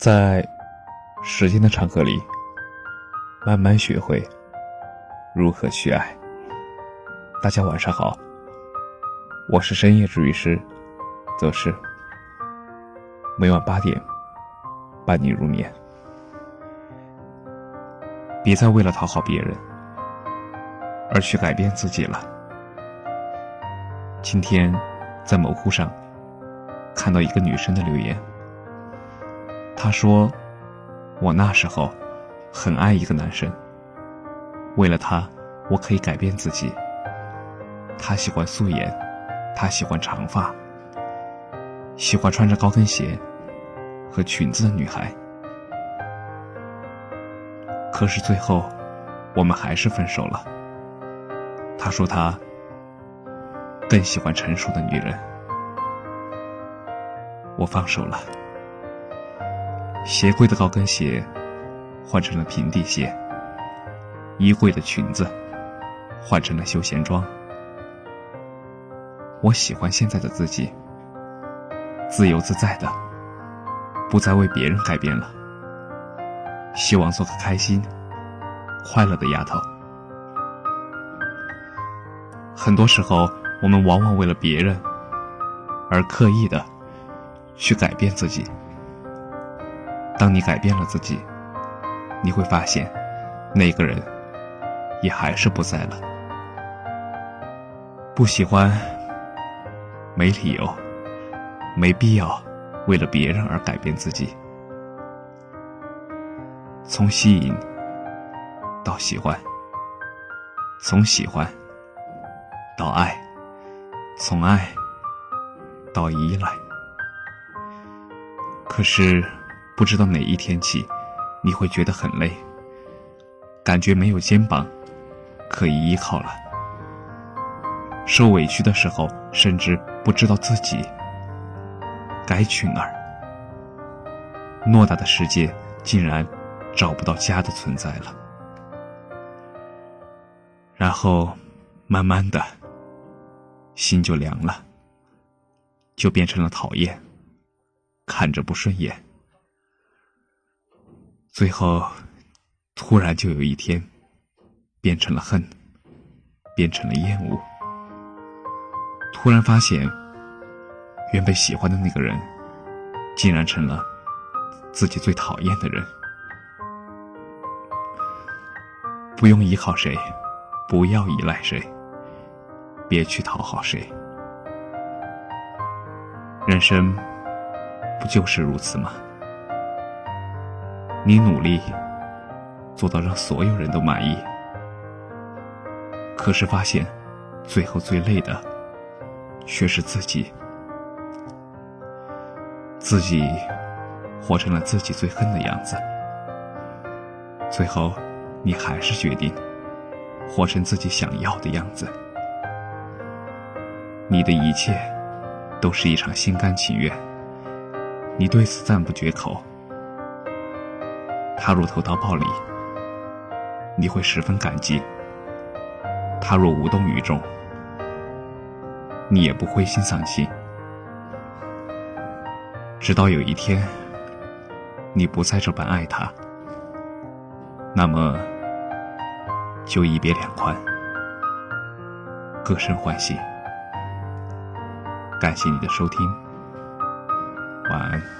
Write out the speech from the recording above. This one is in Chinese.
在时间的长河里，慢慢学会如何去爱。大家晚上好，我是深夜治愈师，则是每晚八点伴你入眠。别再为了讨好别人而去改变自己了。今天在某乎上看到一个女生的留言。他说：“我那时候很爱一个男生，为了他，我可以改变自己。他喜欢素颜，他喜欢长发，喜欢穿着高跟鞋和裙子的女孩。可是最后，我们还是分手了。他说他更喜欢成熟的女人，我放手了。”鞋柜的高跟鞋换成了平底鞋，衣柜的裙子换成了休闲装。我喜欢现在的自己，自由自在的，不再为别人改变了。希望做个开心、快乐的丫头。很多时候，我们往往为了别人而刻意的去改变自己。当你改变了自己，你会发现，那个人也还是不在了。不喜欢，没理由，没必要为了别人而改变自己。从吸引到喜欢，从喜欢到爱，从爱到依赖。可是。不知道哪一天起，你会觉得很累，感觉没有肩膀可以依靠了。受委屈的时候，甚至不知道自己该去哪儿。偌大的世界，竟然找不到家的存在了。然后，慢慢的，心就凉了，就变成了讨厌，看着不顺眼。最后，突然就有一天，变成了恨，变成了厌恶。突然发现，原本喜欢的那个人，竟然成了自己最讨厌的人。不用依靠谁，不要依赖谁，别去讨好谁。人生不就是如此吗？你努力做到让所有人都满意，可是发现最后最累的却是自己，自己活成了自己最恨的样子。最后，你还是决定活成自己想要的样子。你的一切都是一场心甘情愿，你对此赞不绝口。他若投桃报李，你会十分感激；他若无动于衷，你也不灰心丧气。直到有一天，你不再这般爱他，那么就一别两宽，各生欢喜。感谢你的收听，晚安。